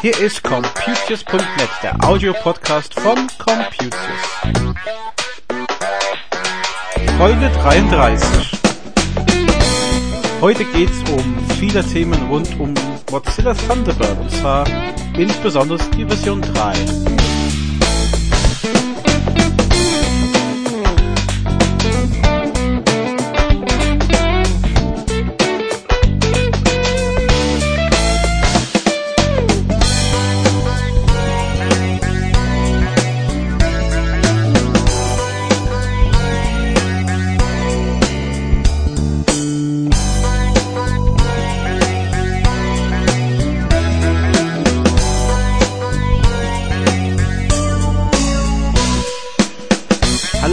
Hier ist Computius.net, der Audiopodcast von Computius. Folge 33. Heute geht's um viele Themen rund um Mozilla Thunderbird und zwar insbesondere die Version 3.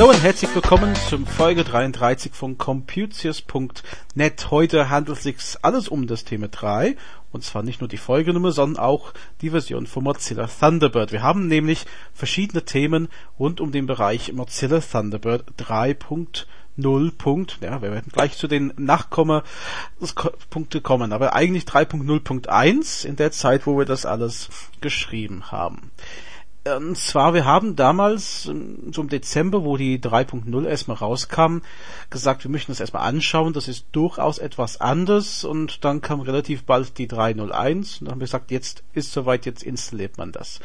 Hallo und herzlich willkommen zum Folge 33 von Computius.net. Heute handelt es sich alles um das Thema 3 und zwar nicht nur die Folgenummer, sondern auch die Version von Mozilla Thunderbird. Wir haben nämlich verschiedene Themen rund um den Bereich Mozilla Thunderbird 3.0. Punkt, ja, wir werden gleich zu den Nachkomma-Punkte kommen, aber eigentlich 3.0.1 in der Zeit, wo wir das alles geschrieben haben. Und zwar, wir haben damals, ähm, so im Dezember, wo die 3.0 erstmal rauskam, gesagt, wir möchten das erstmal anschauen, das ist durchaus etwas anders und dann kam relativ bald die 3.0.1 und dann haben wir gesagt, jetzt ist soweit, jetzt installiert man das.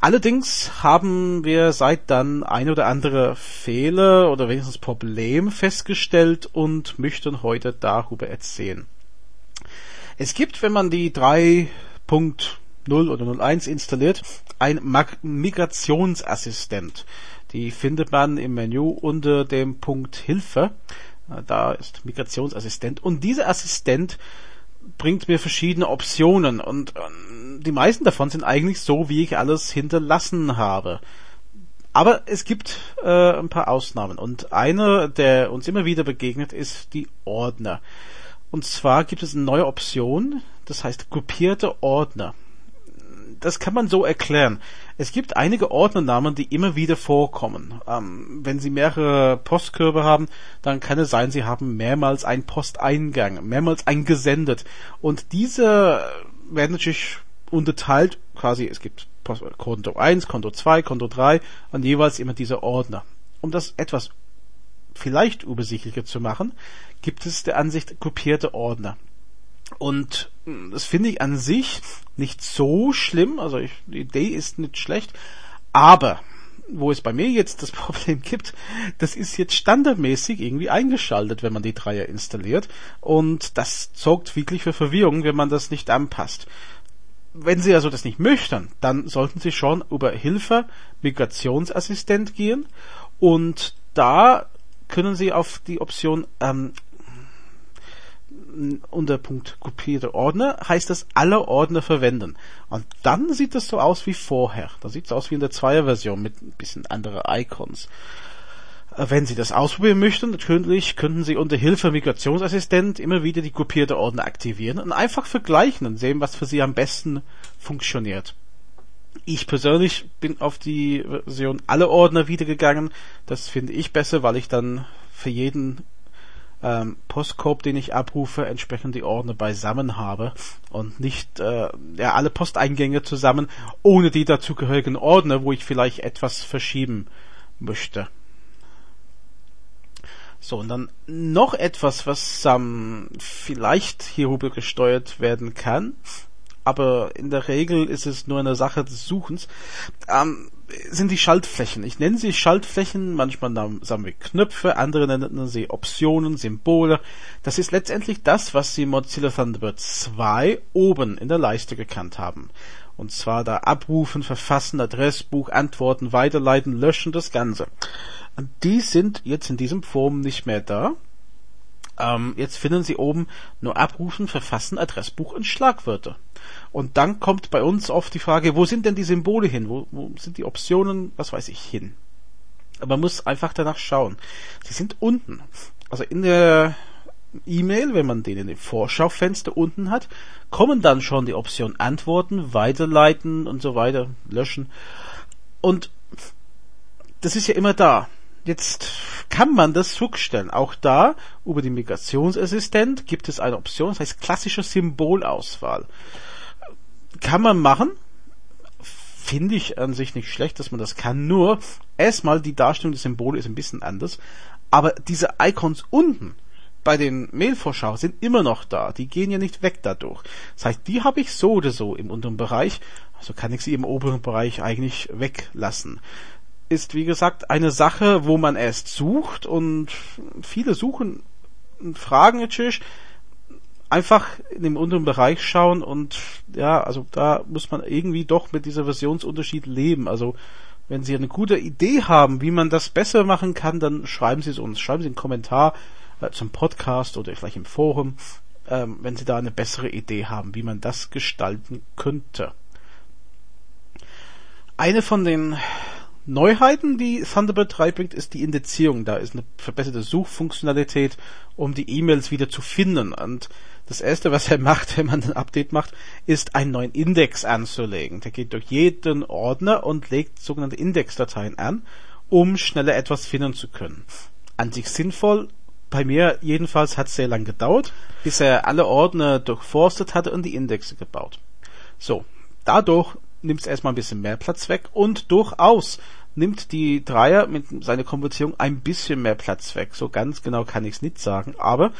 Allerdings haben wir seit dann ein oder andere Fehler oder wenigstens Problem festgestellt und möchten heute darüber erzählen. Es gibt, wenn man die 3. 0 oder 01 installiert, ein Migrationsassistent. Die findet man im Menü unter dem Punkt Hilfe. Äh, da ist Migrationsassistent. Und dieser Assistent bringt mir verschiedene Optionen und ähm, die meisten davon sind eigentlich so, wie ich alles hinterlassen habe. Aber es gibt äh, ein paar Ausnahmen und eine, der uns immer wieder begegnet, ist die Ordner. Und zwar gibt es eine neue Option, das heißt gruppierte Ordner das kann man so erklären. Es gibt einige Ordnernamen, die immer wieder vorkommen. Ähm, wenn Sie mehrere Postkörbe haben, dann kann es sein, Sie haben mehrmals einen Posteingang, mehrmals eingesendet. Und diese werden natürlich unterteilt, quasi, es gibt Post Konto 1, Konto 2, Konto 3 und jeweils immer diese Ordner. Um das etwas vielleicht übersichtlicher zu machen, gibt es der Ansicht kopierte Ordner. Und hm, das finde ich an sich nicht so schlimm. Also ich, die Idee ist nicht schlecht. Aber wo es bei mir jetzt das Problem gibt, das ist jetzt standardmäßig irgendwie eingeschaltet, wenn man die Dreier installiert. Und das sorgt wirklich für Verwirrung, wenn man das nicht anpasst. Wenn Sie also das nicht möchten, dann sollten Sie schon über Hilfe Migrationsassistent gehen und da können Sie auf die Option ähm, unter Punkt kopierte Ordner heißt das alle Ordner verwenden. Und dann sieht es so aus wie vorher. Da sieht es aus wie in der Zweier-Version mit ein bisschen andere Icons. Äh, wenn Sie das ausprobieren möchten, natürlich könnten Sie unter Hilfe Migrationsassistent immer wieder die kopierte Ordner aktivieren und einfach vergleichen und sehen, was für Sie am besten funktioniert. Ich persönlich bin auf die Version alle Ordner wiedergegangen. Das finde ich besser, weil ich dann für jeden ähm, Postkorb, den ich abrufe, entsprechend die Ordner beisammen habe und nicht äh, ja, alle Posteingänge zusammen, ohne die dazugehörigen Ordner, wo ich vielleicht etwas verschieben möchte. So, und dann noch etwas, was ähm, vielleicht hierüber gesteuert werden kann, aber in der Regel ist es nur eine Sache des Suchens. Ähm, sind die Schaltflächen. Ich nenne sie Schaltflächen, manchmal sagen wir Knöpfe, andere nennen sie Optionen, Symbole. Das ist letztendlich das, was sie Mozilla Thunderbird 2 oben in der Leiste gekannt haben. Und zwar da abrufen, verfassen, Adressbuch, antworten, weiterleiten, löschen, das Ganze. Und die sind jetzt in diesem Form nicht mehr da. Ähm, jetzt finden Sie oben nur abrufen, verfassen, Adressbuch und Schlagwörter. Und dann kommt bei uns oft die Frage, wo sind denn die Symbole hin? Wo, wo sind die Optionen, was weiß ich, hin? Aber man muss einfach danach schauen. Sie sind unten. Also in der E-Mail, wenn man den in dem Vorschaufenster unten hat, kommen dann schon die Optionen Antworten, Weiterleiten und so weiter, löschen. Und das ist ja immer da. Jetzt kann man das zurückstellen. Auch da, über den Migrationsassistent, gibt es eine Option, das heißt klassische Symbolauswahl. Kann man machen, finde ich an sich nicht schlecht, dass man das kann. Nur erstmal die Darstellung des Symbols ist ein bisschen anders. Aber diese Icons unten bei den Mailvorschau sind immer noch da. Die gehen ja nicht weg dadurch. Das heißt, die habe ich so oder so im unteren Bereich. Also kann ich sie im oberen Bereich eigentlich weglassen. Ist wie gesagt eine Sache, wo man erst sucht und viele suchen und fragen natürlich einfach in dem unteren Bereich schauen und ja, also da muss man irgendwie doch mit dieser Versionsunterschied leben. Also wenn Sie eine gute Idee haben, wie man das besser machen kann, dann schreiben Sie es uns. Schreiben Sie einen Kommentar äh, zum Podcast oder vielleicht im Forum, ähm, wenn Sie da eine bessere Idee haben, wie man das gestalten könnte. Eine von den Neuheiten, die Thunderbird 3 bringt, ist die Indizierung. Da ist eine verbesserte Suchfunktionalität, um die E-Mails wieder zu finden. Und das erste, was er macht, wenn man ein Update macht, ist einen neuen Index anzulegen. Der geht durch jeden Ordner und legt sogenannte Indexdateien an, um schneller etwas finden zu können. An sich sinnvoll. Bei mir jedenfalls hat es sehr lang gedauert, bis er alle Ordner durchforstet hatte und die Indexe gebaut. So, dadurch nimmt es erstmal ein bisschen mehr Platz weg und durchaus nimmt die Dreier mit seiner Konvertierung ein bisschen mehr Platz weg. So ganz genau kann ich es nicht sagen, aber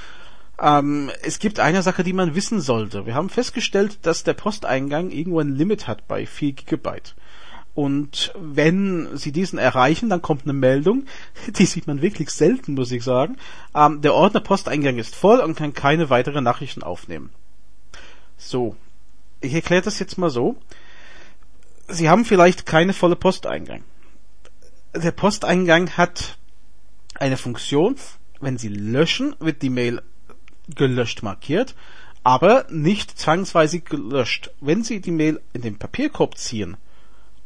ähm, es gibt eine Sache, die man wissen sollte. Wir haben festgestellt, dass der Posteingang irgendwo ein Limit hat bei 4 Gigabyte. Und wenn Sie diesen erreichen, dann kommt eine Meldung, die sieht man wirklich selten, muss ich sagen. Ähm, der Ordner Posteingang ist voll und kann keine weiteren Nachrichten aufnehmen. So, ich erkläre das jetzt mal so. Sie haben vielleicht keine volle Posteingang. Der Posteingang hat eine Funktion, wenn Sie löschen, wird die Mail gelöscht markiert, aber nicht zwangsweise gelöscht. Wenn Sie die Mail in den Papierkorb ziehen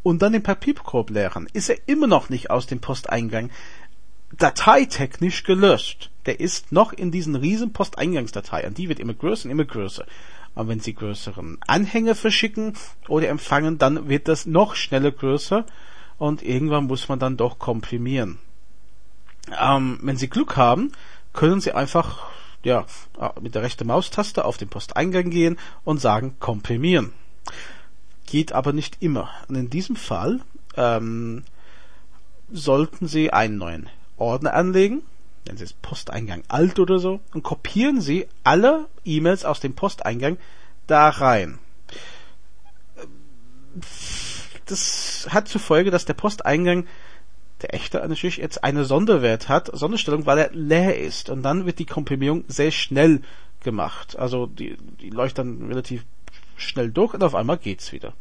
und dann den Papierkorb leeren, ist er immer noch nicht aus dem Posteingang dateitechnisch gelöscht. Der ist noch in diesen riesen Posteingangsdatei. Und die wird immer größer und immer größer. Aber wenn Sie größeren Anhänger verschicken oder empfangen, dann wird das noch schneller größer und irgendwann muss man dann doch komprimieren. Ähm, wenn Sie Glück haben, können Sie einfach ja, mit der rechten Maustaste auf den Posteingang gehen und sagen komprimieren. Geht aber nicht immer. Und in diesem Fall ähm, sollten Sie einen neuen Ordner anlegen, nennen Sie es Posteingang alt oder so, und kopieren Sie alle E-Mails aus dem Posteingang da rein. Das hat zur Folge, dass der Posteingang der echte natürlich jetzt eine Sonderwert hat, Sonderstellung, weil er leer ist. Und dann wird die Komprimierung sehr schnell gemacht. Also die, die läuft dann relativ schnell durch und auf einmal geht's wieder.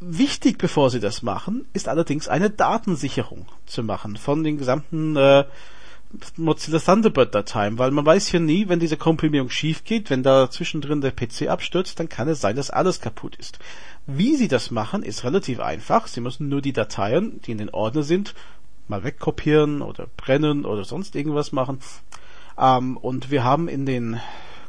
Wichtig, bevor Sie das machen, ist allerdings eine Datensicherung zu machen von den gesamten äh, Mozilla Thunderbird Dateien, weil man weiß ja nie, wenn diese Komprimierung schief geht, wenn da zwischendrin der PC abstürzt, dann kann es sein, dass alles kaputt ist. Wie Sie das machen, ist relativ einfach. Sie müssen nur die Dateien, die in den Ordner sind, mal wegkopieren oder brennen oder sonst irgendwas machen. Ähm, und wir haben in den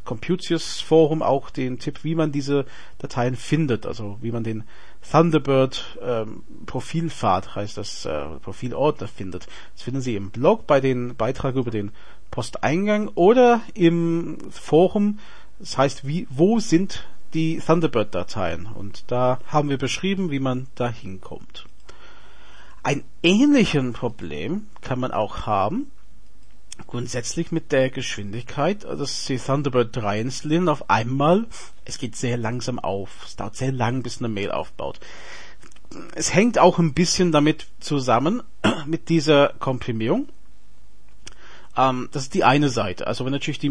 Computius Forum auch den Tipp, wie man diese Dateien findet, also wie man den Thunderbird ähm, Profilpfad, heißt das, äh, Profilordner findet. Das finden Sie im Blog bei den Beitrag über den Posteingang oder im Forum. Das heißt, wie, wo sind die Thunderbird-Dateien? Und da haben wir beschrieben, wie man da hinkommt. Ein ähnliches Problem kann man auch haben, grundsätzlich mit der Geschwindigkeit, dass Sie Thunderbird 3 installieren auf einmal, es geht sehr langsam auf. Es dauert sehr lang, bis eine Mail aufbaut. Es hängt auch ein bisschen damit zusammen, mit dieser Komprimierung. Ähm, das ist die eine Seite. Also wenn natürlich die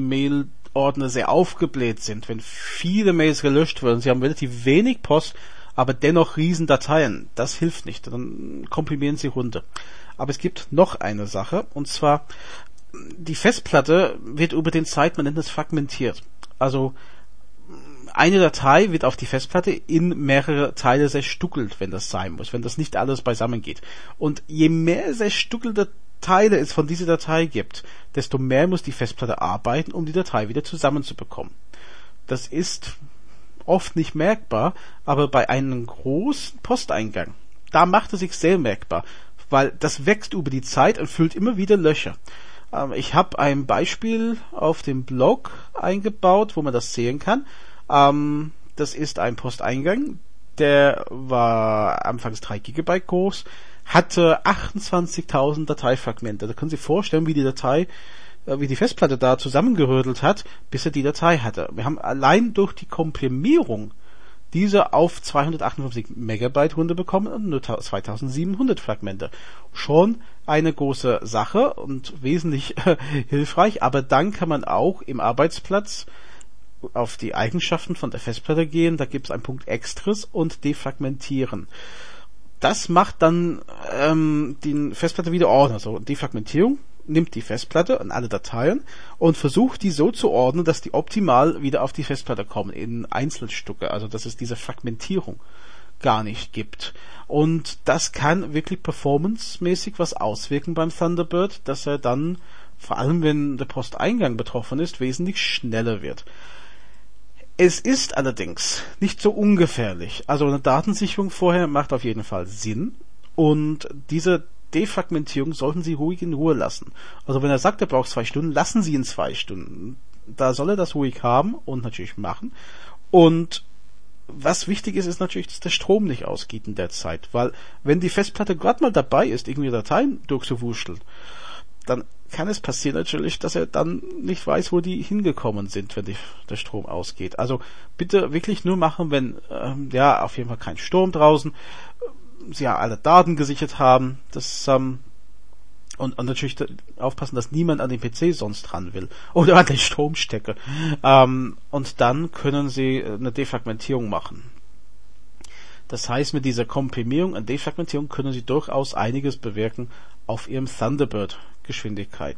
Mailordner sehr aufgebläht sind, wenn viele Mails gelöscht werden, Sie haben relativ wenig Post, aber dennoch riesen Dateien, das hilft nicht. Dann komprimieren Sie runter. Aber es gibt noch eine Sache, und zwar die Festplatte wird über den Zeit, man nennt es fragmentiert. Also eine Datei wird auf die Festplatte in mehrere Teile zerstückelt, wenn das sein muss, wenn das nicht alles beisammen geht. Und je mehr zerstückelte Teile es von dieser Datei gibt, desto mehr muss die Festplatte arbeiten, um die Datei wieder zusammenzubekommen. Das ist oft nicht merkbar, aber bei einem großen Posteingang, da macht es sich sehr merkbar weil das wächst über die Zeit und füllt immer wieder Löcher. Ähm, ich habe ein Beispiel auf dem Blog eingebaut, wo man das sehen kann. Ähm, das ist ein Posteingang, der war anfangs 3 GB groß, hatte 28.000 Dateifragmente. Da können Sie vorstellen, wie die Datei äh, wie die Festplatte da zusammengerödelt hat, bis er die Datei hatte. Wir haben allein durch die Komprimierung diese auf 258 Megabyte runterbekommen und nur 2700 Fragmente. Schon eine große Sache und wesentlich äh, hilfreich, aber dann kann man auch im Arbeitsplatz auf die Eigenschaften von der Festplatte gehen, da gibt es einen Punkt Extras und defragmentieren. Das macht dann ähm, die Festplatte wieder ordnen, also Defragmentierung nimmt die Festplatte und alle Dateien und versucht die so zu ordnen, dass die optimal wieder auf die Festplatte kommen in Einzelstücke, also dass es diese Fragmentierung gar nicht gibt. Und das kann wirklich performancemäßig was auswirken beim Thunderbird, dass er dann, vor allem wenn der Posteingang betroffen ist, wesentlich schneller wird. Es ist allerdings nicht so ungefährlich. Also eine Datensicherung vorher macht auf jeden Fall Sinn. Und diese Defragmentierung sollten Sie ruhig in Ruhe lassen. Also wenn er sagt, er braucht zwei Stunden, lassen Sie ihn zwei Stunden. Da soll er das ruhig haben und natürlich machen. Und was wichtig ist, ist natürlich, dass der Strom nicht ausgeht in der Zeit, weil wenn die Festplatte gerade mal dabei ist, irgendwie Dateien durchzuwuscheln, dann kann es passieren natürlich, dass er dann nicht weiß, wo die hingekommen sind, wenn die, der Strom ausgeht. Also bitte wirklich nur machen, wenn ähm, ja auf jeden Fall kein Sturm draußen, sie ja alle Daten gesichert haben, das ähm, und, und natürlich aufpassen, dass niemand an den PC sonst dran will oder an den Stromstecker. Ähm, und dann können sie eine Defragmentierung machen. Das heißt, mit dieser Komprimierung und Defragmentierung können sie durchaus einiges bewirken auf ihrem Thunderbird Geschwindigkeit.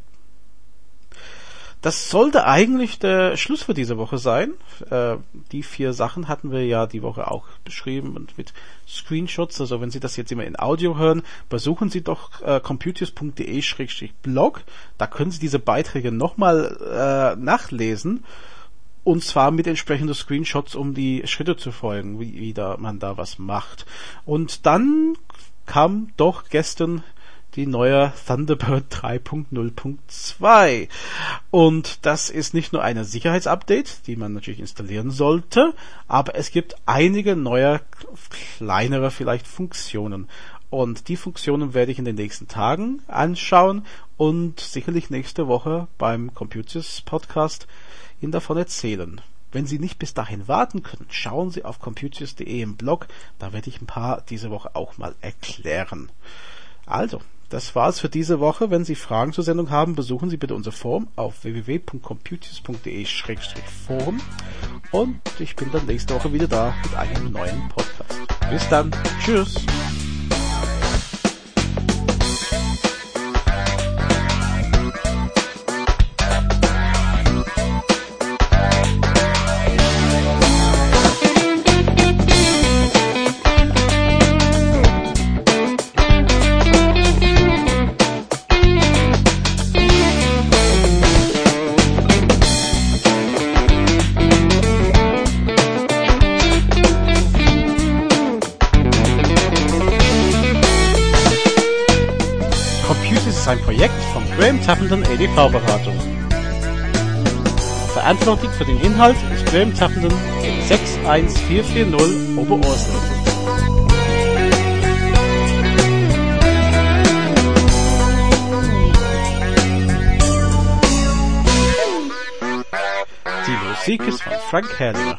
Das sollte eigentlich der Schluss für diese Woche sein. Äh, die vier Sachen hatten wir ja die Woche auch beschrieben und mit Screenshots. Also wenn Sie das jetzt immer in Audio hören, besuchen Sie doch äh, computers.de-blog. Da können Sie diese Beiträge nochmal äh, nachlesen. Und zwar mit entsprechenden Screenshots, um die Schritte zu folgen, wie, wie da man da was macht. Und dann kam doch gestern die neue Thunderbird 3.0.2. Und das ist nicht nur eine Sicherheitsupdate, die man natürlich installieren sollte, aber es gibt einige neue, kleinere vielleicht Funktionen. Und die Funktionen werde ich in den nächsten Tagen anschauen und sicherlich nächste Woche beim Computers Podcast Ihnen davon erzählen. Wenn Sie nicht bis dahin warten können, schauen Sie auf computers.de im Blog, da werde ich ein paar diese Woche auch mal erklären. Also, das war's für diese Woche. Wenn Sie Fragen zur Sendung haben, besuchen Sie bitte unser Forum auf www.computers.de-forum und ich bin dann nächste Woche wieder da mit einem neuen Podcast. Bis dann. Tschüss. Tappenden EDV-Beratung. Verantwortlich für den Inhalt ist Tappenden in 61440 Oberursel. Die Musik ist von Frank Herrlinger.